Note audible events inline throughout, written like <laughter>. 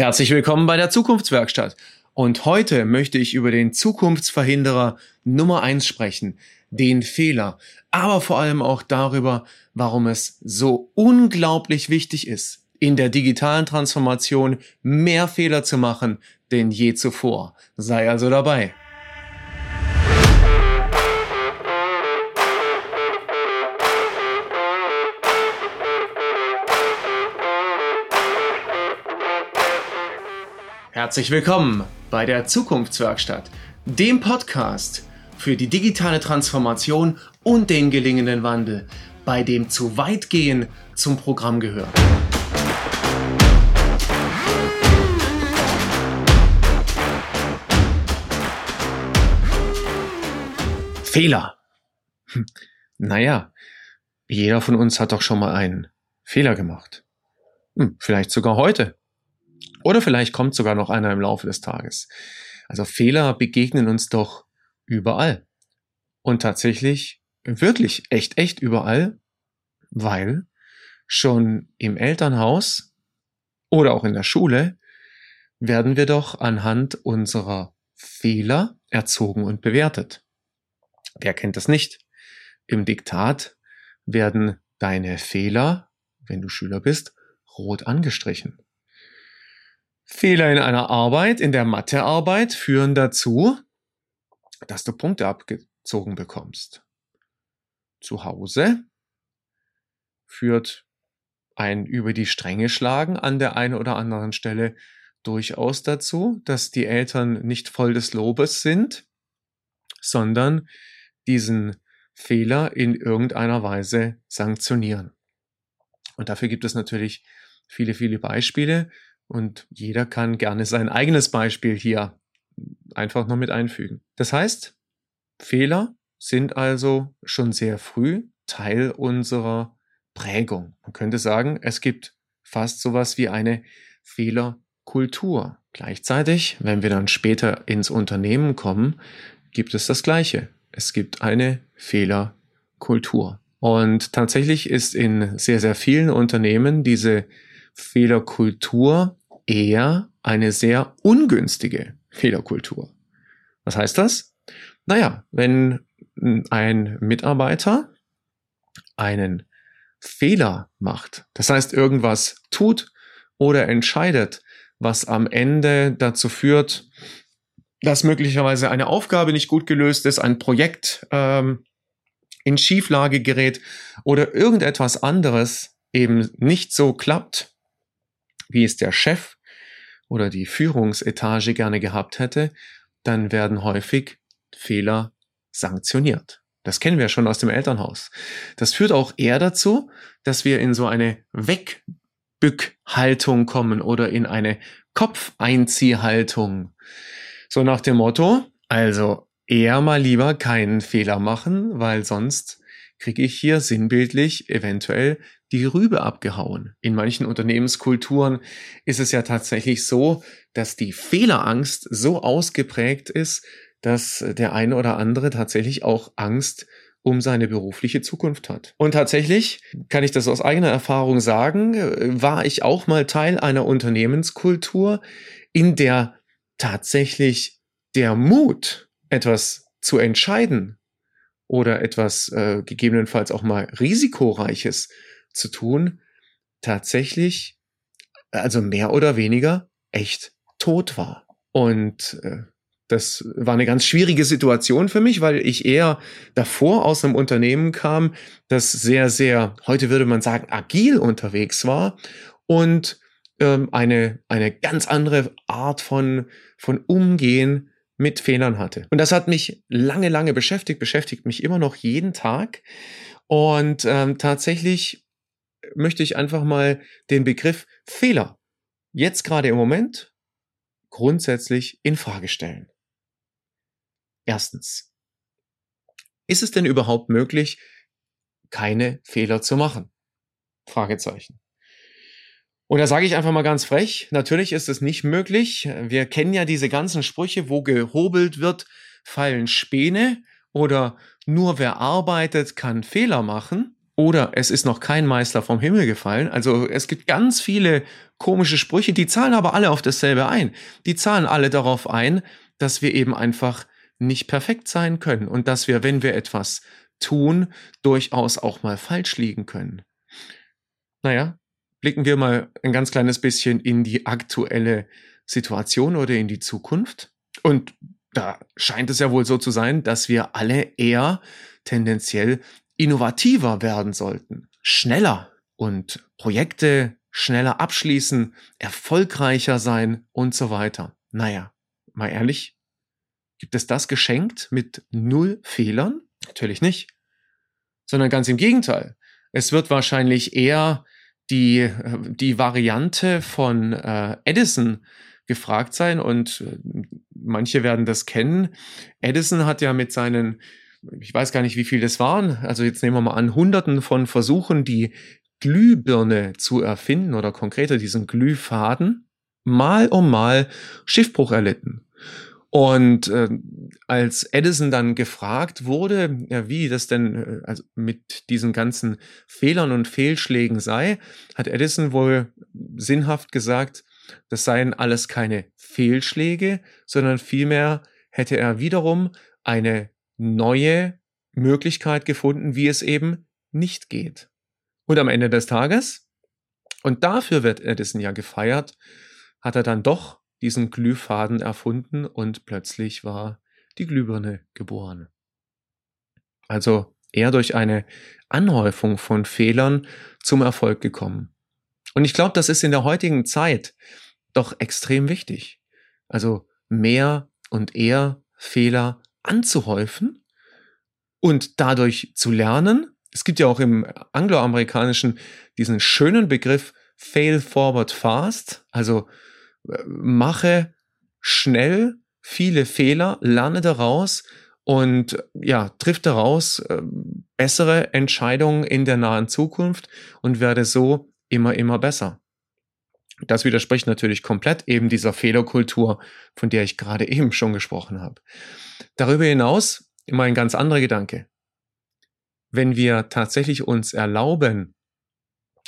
Herzlich willkommen bei der Zukunftswerkstatt. Und heute möchte ich über den Zukunftsverhinderer Nummer eins sprechen, den Fehler, aber vor allem auch darüber, warum es so unglaublich wichtig ist, in der digitalen Transformation mehr Fehler zu machen denn je zuvor. Sei also dabei. Herzlich willkommen bei der Zukunftswerkstatt, dem Podcast für die digitale Transformation und den gelingenden Wandel, bei dem zu weit gehen zum Programm gehört. Fehler. Hm, naja, jeder von uns hat doch schon mal einen Fehler gemacht. Hm, vielleicht sogar heute. Oder vielleicht kommt sogar noch einer im Laufe des Tages. Also Fehler begegnen uns doch überall. Und tatsächlich wirklich echt, echt überall, weil schon im Elternhaus oder auch in der Schule werden wir doch anhand unserer Fehler erzogen und bewertet. Wer kennt das nicht? Im Diktat werden deine Fehler, wenn du Schüler bist, rot angestrichen. Fehler in einer Arbeit, in der Mathearbeit, führen dazu, dass du Punkte abgezogen bekommst. Zu Hause führt ein über die Stränge schlagen an der einen oder anderen Stelle durchaus dazu, dass die Eltern nicht voll des Lobes sind, sondern diesen Fehler in irgendeiner Weise sanktionieren. Und dafür gibt es natürlich viele, viele Beispiele. Und jeder kann gerne sein eigenes Beispiel hier einfach noch mit einfügen. Das heißt, Fehler sind also schon sehr früh Teil unserer Prägung. Man könnte sagen, es gibt fast sowas wie eine Fehlerkultur. Gleichzeitig, wenn wir dann später ins Unternehmen kommen, gibt es das Gleiche. Es gibt eine Fehlerkultur. Und tatsächlich ist in sehr, sehr vielen Unternehmen diese Fehlerkultur eher eine sehr ungünstige Fehlerkultur. Was heißt das? Naja, wenn ein Mitarbeiter einen Fehler macht, das heißt irgendwas tut oder entscheidet, was am Ende dazu führt, dass möglicherweise eine Aufgabe nicht gut gelöst ist, ein Projekt ähm, in Schieflage gerät oder irgendetwas anderes eben nicht so klappt, wie es der Chef oder die Führungsetage gerne gehabt hätte, dann werden häufig Fehler sanktioniert. Das kennen wir schon aus dem Elternhaus. Das führt auch eher dazu, dass wir in so eine Wegbückhaltung kommen oder in eine Kopfeinziehhaltung. So nach dem Motto, also eher mal lieber keinen Fehler machen, weil sonst kriege ich hier sinnbildlich eventuell die Rübe abgehauen. In manchen Unternehmenskulturen ist es ja tatsächlich so, dass die Fehlerangst so ausgeprägt ist, dass der eine oder andere tatsächlich auch Angst um seine berufliche Zukunft hat. Und tatsächlich kann ich das aus eigener Erfahrung sagen, war ich auch mal Teil einer Unternehmenskultur, in der tatsächlich der Mut, etwas zu entscheiden oder etwas äh, gegebenenfalls auch mal risikoreiches zu tun, tatsächlich, also mehr oder weniger echt tot war. Und äh, das war eine ganz schwierige Situation für mich, weil ich eher davor aus einem Unternehmen kam, das sehr, sehr, heute würde man sagen, agil unterwegs war und ähm, eine, eine ganz andere Art von, von Umgehen mit Fehlern hatte. Und das hat mich lange, lange beschäftigt, beschäftigt mich immer noch jeden Tag. Und ähm, tatsächlich möchte ich einfach mal den Begriff Fehler jetzt gerade im Moment grundsätzlich in Frage stellen. Erstens. Ist es denn überhaupt möglich, keine Fehler zu machen? Fragezeichen. Und da sage ich einfach mal ganz frech, natürlich ist es nicht möglich. Wir kennen ja diese ganzen Sprüche, wo gehobelt wird, fallen Späne oder nur wer arbeitet, kann Fehler machen. Oder es ist noch kein Meister vom Himmel gefallen. Also es gibt ganz viele komische Sprüche, die zahlen aber alle auf dasselbe ein. Die zahlen alle darauf ein, dass wir eben einfach nicht perfekt sein können und dass wir, wenn wir etwas tun, durchaus auch mal falsch liegen können. Naja, blicken wir mal ein ganz kleines bisschen in die aktuelle Situation oder in die Zukunft. Und da scheint es ja wohl so zu sein, dass wir alle eher tendenziell innovativer werden sollten, schneller und Projekte schneller abschließen, erfolgreicher sein und so weiter. Naja, mal ehrlich, gibt es das geschenkt mit null Fehlern? Natürlich nicht, sondern ganz im Gegenteil. Es wird wahrscheinlich eher die, die Variante von äh, Edison gefragt sein und äh, manche werden das kennen. Edison hat ja mit seinen, ich weiß gar nicht, wie viel das waren, also jetzt nehmen wir mal an, Hunderten von Versuchen, die Glühbirne zu erfinden oder konkreter diesen Glühfaden, mal um mal Schiffbruch erlitten. Und äh, als Edison dann gefragt wurde, ja, wie das denn äh, also mit diesen ganzen Fehlern und Fehlschlägen sei, hat Edison wohl sinnhaft gesagt, das seien alles keine Fehlschläge, sondern vielmehr hätte er wiederum eine neue Möglichkeit gefunden, wie es eben nicht geht. Und am Ende des Tages, und dafür wird Edison ja gefeiert, hat er dann doch diesen Glühfaden erfunden und plötzlich war die Glühbirne geboren. Also er durch eine Anhäufung von Fehlern zum Erfolg gekommen. Und ich glaube, das ist in der heutigen Zeit doch extrem wichtig. Also mehr und eher Fehler anzuhäufen und dadurch zu lernen. Es gibt ja auch im angloamerikanischen diesen schönen Begriff Fail Forward Fast, also mache schnell viele Fehler, lerne daraus und ja, triff daraus äh, bessere Entscheidungen in der nahen Zukunft und werde so immer, immer besser. Das widerspricht natürlich komplett eben dieser Fehlerkultur, von der ich gerade eben schon gesprochen habe. Darüber hinaus immer ein ganz anderer Gedanke. Wenn wir tatsächlich uns erlauben,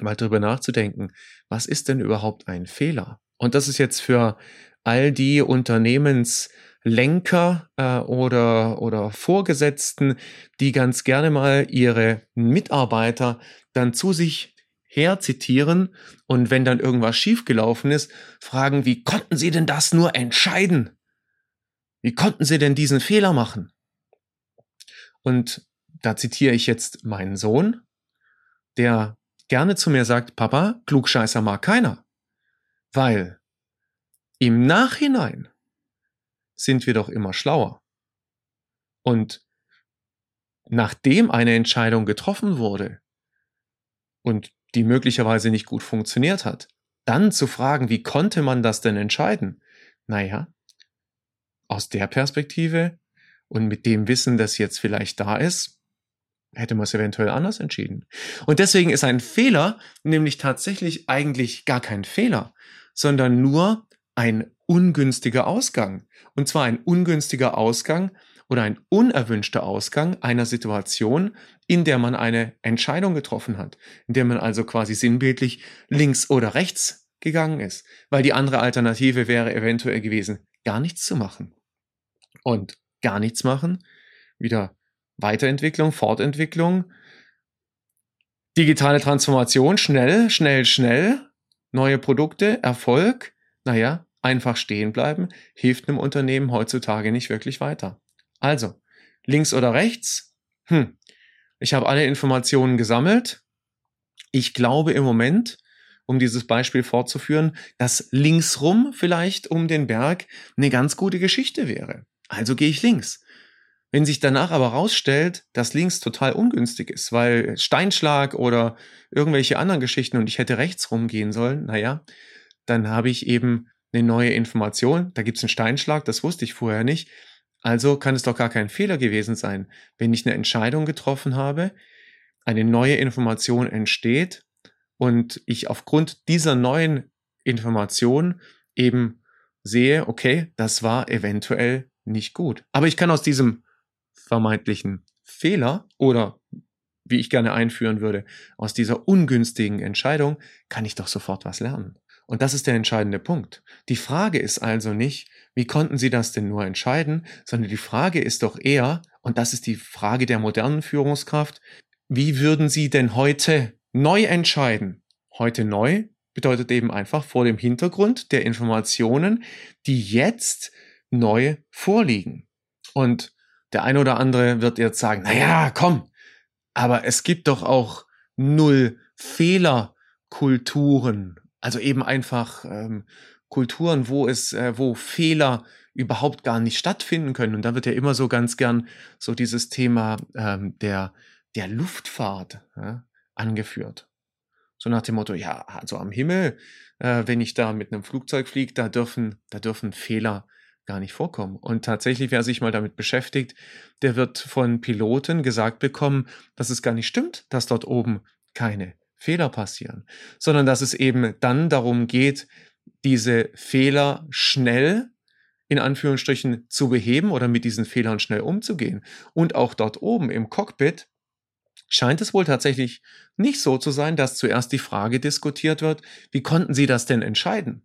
mal darüber nachzudenken, was ist denn überhaupt ein Fehler? Und das ist jetzt für all die Unternehmenslenker äh, oder, oder Vorgesetzten, die ganz gerne mal ihre Mitarbeiter dann zu sich her zitieren und wenn dann irgendwas schiefgelaufen ist, fragen, wie konnten Sie denn das nur entscheiden? Wie konnten Sie denn diesen Fehler machen? Und da zitiere ich jetzt meinen Sohn, der gerne zu mir sagt, Papa, Klugscheißer mag keiner. Weil im Nachhinein sind wir doch immer schlauer. Und nachdem eine Entscheidung getroffen wurde und die möglicherweise nicht gut funktioniert hat, dann zu fragen, wie konnte man das denn entscheiden? Naja, aus der Perspektive und mit dem Wissen, das jetzt vielleicht da ist, hätte man es eventuell anders entschieden. Und deswegen ist ein Fehler nämlich tatsächlich eigentlich gar kein Fehler, sondern nur ein ungünstiger Ausgang. Und zwar ein ungünstiger Ausgang oder ein unerwünschter Ausgang einer Situation, in der man eine Entscheidung getroffen hat, in der man also quasi sinnbildlich links oder rechts gegangen ist, weil die andere Alternative wäre eventuell gewesen, gar nichts zu machen. Und gar nichts machen, wieder Weiterentwicklung, Fortentwicklung, digitale Transformation, schnell, schnell, schnell, neue Produkte, Erfolg, naja, einfach stehen bleiben, hilft einem Unternehmen heutzutage nicht wirklich weiter. Also, links oder rechts? Hm, ich habe alle Informationen gesammelt. Ich glaube im Moment, um dieses Beispiel fortzuführen, dass linksrum vielleicht um den Berg eine ganz gute Geschichte wäre. Also gehe ich links. Wenn sich danach aber rausstellt, dass links total ungünstig ist, weil Steinschlag oder irgendwelche anderen Geschichten und ich hätte rechts rumgehen sollen, naja, dann habe ich eben eine neue Information. Da gibt es einen Steinschlag, das wusste ich vorher nicht. Also kann es doch gar kein Fehler gewesen sein, wenn ich eine Entscheidung getroffen habe, eine neue Information entsteht und ich aufgrund dieser neuen Information eben sehe, okay, das war eventuell nicht gut. Aber ich kann aus diesem vermeintlichen Fehler oder wie ich gerne einführen würde, aus dieser ungünstigen Entscheidung, kann ich doch sofort was lernen. Und das ist der entscheidende Punkt. Die Frage ist also nicht, wie konnten Sie das denn nur entscheiden, sondern die Frage ist doch eher, und das ist die Frage der modernen Führungskraft, wie würden Sie denn heute neu entscheiden? Heute neu bedeutet eben einfach vor dem Hintergrund der Informationen, die jetzt neu vorliegen. Und der eine oder andere wird jetzt sagen, na ja, komm, aber es gibt doch auch null Fehlerkulturen also eben einfach ähm, Kulturen, wo es, äh, wo Fehler überhaupt gar nicht stattfinden können. Und da wird ja immer so ganz gern so dieses Thema ähm, der, der Luftfahrt ja, angeführt. So nach dem Motto, ja, also am Himmel, äh, wenn ich da mit einem Flugzeug fliege, da dürfen, da dürfen Fehler gar nicht vorkommen. Und tatsächlich, wer sich mal damit beschäftigt, der wird von Piloten gesagt bekommen, dass es gar nicht stimmt, dass dort oben keine Fehler passieren, sondern dass es eben dann darum geht, diese Fehler schnell in Anführungsstrichen zu beheben oder mit diesen Fehlern schnell umzugehen. Und auch dort oben im Cockpit scheint es wohl tatsächlich nicht so zu sein, dass zuerst die Frage diskutiert wird, wie konnten Sie das denn entscheiden?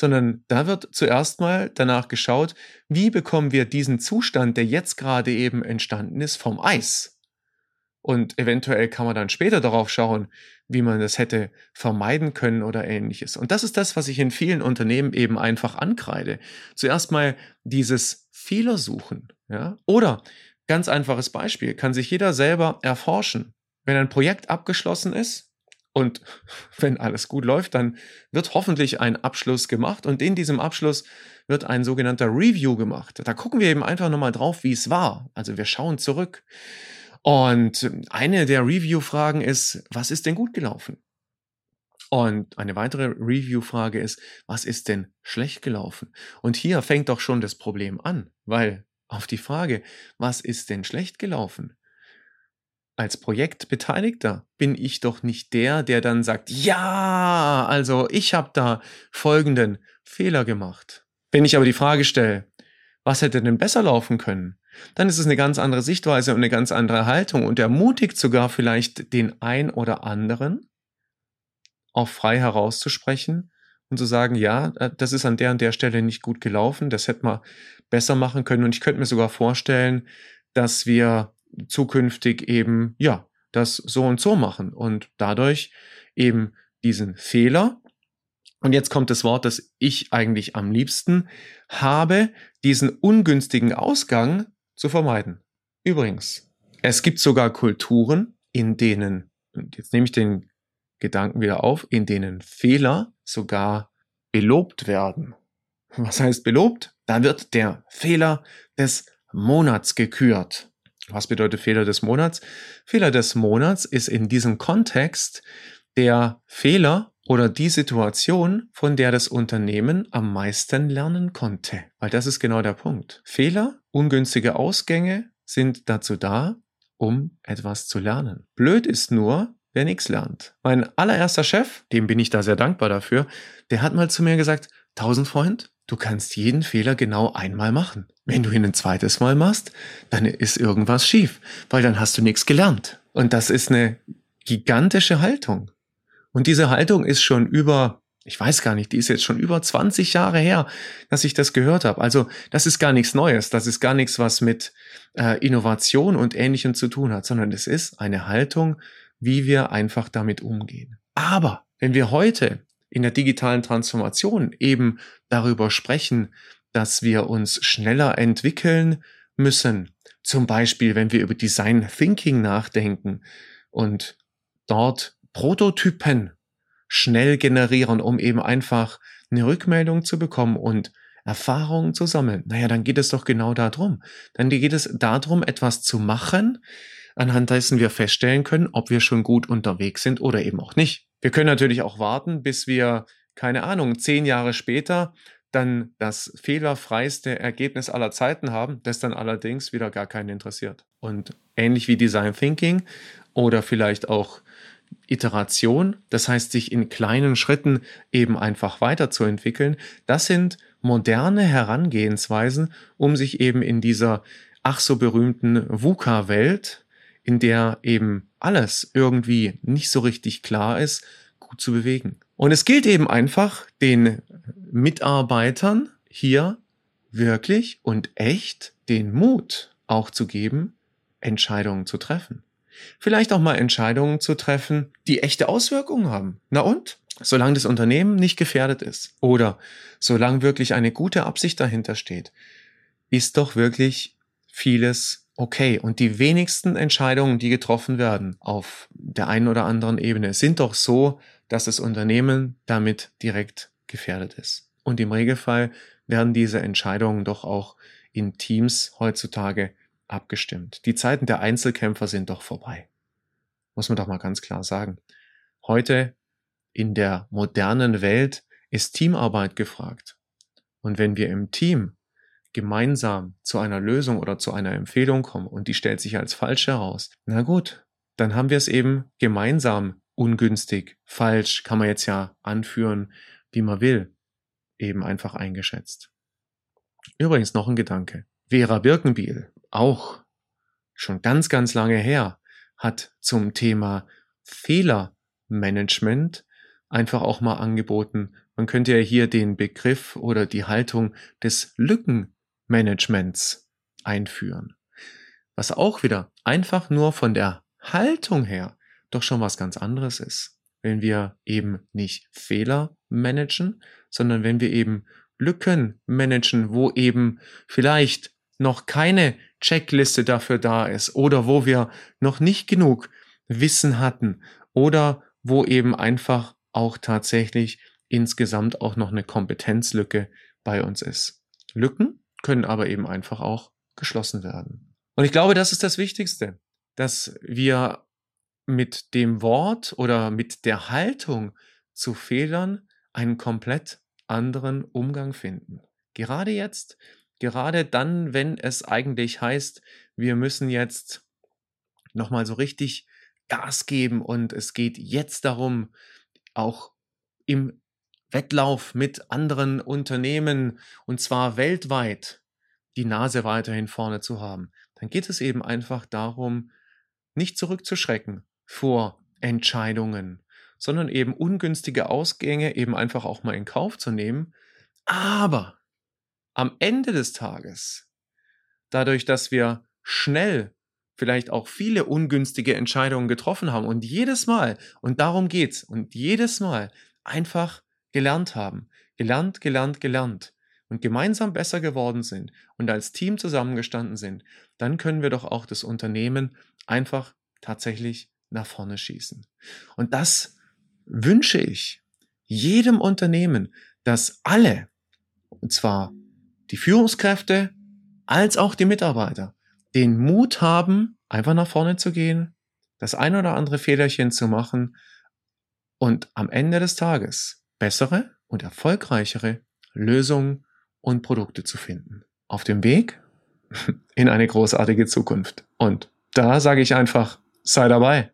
Sondern da wird zuerst mal danach geschaut, wie bekommen wir diesen Zustand, der jetzt gerade eben entstanden ist, vom Eis? Und eventuell kann man dann später darauf schauen, wie man das hätte vermeiden können oder ähnliches. Und das ist das, was ich in vielen Unternehmen eben einfach ankreide. Zuerst mal dieses Fehlersuchen. Ja? Oder ganz einfaches Beispiel, kann sich jeder selber erforschen. Wenn ein Projekt abgeschlossen ist und wenn alles gut läuft, dann wird hoffentlich ein Abschluss gemacht und in diesem Abschluss wird ein sogenannter Review gemacht. Da gucken wir eben einfach nochmal drauf, wie es war. Also wir schauen zurück. Und eine der Review-Fragen ist, was ist denn gut gelaufen? Und eine weitere Review-Frage ist, was ist denn schlecht gelaufen? Und hier fängt doch schon das Problem an, weil auf die Frage, was ist denn schlecht gelaufen? Als Projektbeteiligter bin ich doch nicht der, der dann sagt, ja, also ich habe da folgenden Fehler gemacht. Wenn ich aber die Frage stelle, was hätte denn besser laufen können? dann ist es eine ganz andere Sichtweise und eine ganz andere Haltung und ermutigt sogar vielleicht den ein oder anderen, auch frei herauszusprechen und zu sagen, ja, äh, das ist an der und der Stelle nicht gut gelaufen, das hätte man besser machen können und ich könnte mir sogar vorstellen, dass wir zukünftig eben, ja, das so und so machen und dadurch eben diesen Fehler, und jetzt kommt das Wort, das ich eigentlich am liebsten habe, diesen ungünstigen Ausgang zu vermeiden. Übrigens, es gibt sogar Kulturen, in denen, und jetzt nehme ich den Gedanken wieder auf, in denen Fehler sogar belobt werden. Was heißt belobt? Da wird der Fehler des Monats gekürt. Was bedeutet Fehler des Monats? Fehler des Monats ist in diesem Kontext der Fehler oder die Situation, von der das Unternehmen am meisten lernen konnte. Weil das ist genau der Punkt. Fehler, ungünstige Ausgänge sind dazu da, um etwas zu lernen. Blöd ist nur, wer nichts lernt. Mein allererster Chef, dem bin ich da sehr dankbar dafür, der hat mal zu mir gesagt, Tausendfreund, du kannst jeden Fehler genau einmal machen. Wenn du ihn ein zweites Mal machst, dann ist irgendwas schief, weil dann hast du nichts gelernt. Und das ist eine gigantische Haltung. Und diese Haltung ist schon über, ich weiß gar nicht, die ist jetzt schon über 20 Jahre her, dass ich das gehört habe. Also das ist gar nichts Neues, das ist gar nichts, was mit äh, Innovation und Ähnlichem zu tun hat, sondern es ist eine Haltung, wie wir einfach damit umgehen. Aber wenn wir heute in der digitalen Transformation eben darüber sprechen, dass wir uns schneller entwickeln müssen, zum Beispiel wenn wir über Design Thinking nachdenken und dort Prototypen schnell generieren, um eben einfach eine Rückmeldung zu bekommen und Erfahrungen zu sammeln. Naja, dann geht es doch genau darum. Dann geht es darum, etwas zu machen, anhand dessen wir feststellen können, ob wir schon gut unterwegs sind oder eben auch nicht. Wir können natürlich auch warten, bis wir, keine Ahnung, zehn Jahre später dann das fehlerfreiste Ergebnis aller Zeiten haben, das dann allerdings wieder gar keinen interessiert. Und ähnlich wie Design Thinking oder vielleicht auch Iteration, das heißt sich in kleinen Schritten eben einfach weiterzuentwickeln, das sind moderne Herangehensweisen, um sich eben in dieser ach so berühmten VUCA-Welt, in der eben alles irgendwie nicht so richtig klar ist, gut zu bewegen. Und es gilt eben einfach, den Mitarbeitern hier wirklich und echt den Mut auch zu geben, Entscheidungen zu treffen. Vielleicht auch mal Entscheidungen zu treffen, die echte Auswirkungen haben. Na und? Solange das Unternehmen nicht gefährdet ist oder solange wirklich eine gute Absicht dahinter steht, ist doch wirklich vieles okay. Und die wenigsten Entscheidungen, die getroffen werden auf der einen oder anderen Ebene, sind doch so, dass das Unternehmen damit direkt gefährdet ist. Und im Regelfall werden diese Entscheidungen doch auch in Teams heutzutage abgestimmt. Die Zeiten der Einzelkämpfer sind doch vorbei. Muss man doch mal ganz klar sagen. Heute in der modernen Welt ist Teamarbeit gefragt. Und wenn wir im Team gemeinsam zu einer Lösung oder zu einer Empfehlung kommen und die stellt sich als falsch heraus, na gut, dann haben wir es eben gemeinsam ungünstig, falsch, kann man jetzt ja anführen, wie man will, eben einfach eingeschätzt. Übrigens noch ein Gedanke. Vera Birkenbiel, auch schon ganz, ganz lange her, hat zum Thema Fehlermanagement einfach auch mal angeboten. Man könnte ja hier den Begriff oder die Haltung des Lückenmanagements einführen. Was auch wieder einfach nur von der Haltung her doch schon was ganz anderes ist. Wenn wir eben nicht Fehler managen, sondern wenn wir eben Lücken managen, wo eben vielleicht noch keine Checkliste dafür da ist oder wo wir noch nicht genug Wissen hatten oder wo eben einfach auch tatsächlich insgesamt auch noch eine Kompetenzlücke bei uns ist. Lücken können aber eben einfach auch geschlossen werden. Und ich glaube, das ist das Wichtigste, dass wir mit dem Wort oder mit der Haltung zu Fehlern einen komplett anderen Umgang finden. Gerade jetzt, gerade dann, wenn es eigentlich heißt, wir müssen jetzt nochmal so richtig Gas geben und es geht jetzt darum, auch im Wettlauf mit anderen Unternehmen und zwar weltweit die Nase weiterhin vorne zu haben, dann geht es eben einfach darum, nicht zurückzuschrecken vor Entscheidungen, sondern eben ungünstige Ausgänge eben einfach auch mal in Kauf zu nehmen. Aber am Ende des Tages, dadurch, dass wir schnell vielleicht auch viele ungünstige Entscheidungen getroffen haben und jedes Mal, und darum geht's, und jedes Mal einfach gelernt haben, gelernt, gelernt, gelernt und gemeinsam besser geworden sind und als Team zusammengestanden sind, dann können wir doch auch das Unternehmen einfach tatsächlich nach vorne schießen. Und das wünsche ich jedem Unternehmen, dass alle, und zwar die Führungskräfte als auch die Mitarbeiter, den Mut haben, einfach nach vorne zu gehen, das ein oder andere Fehlerchen zu machen und am Ende des Tages bessere und erfolgreichere Lösungen und Produkte zu finden. Auf dem Weg <laughs> in eine großartige Zukunft. Und da sage ich einfach, sei dabei.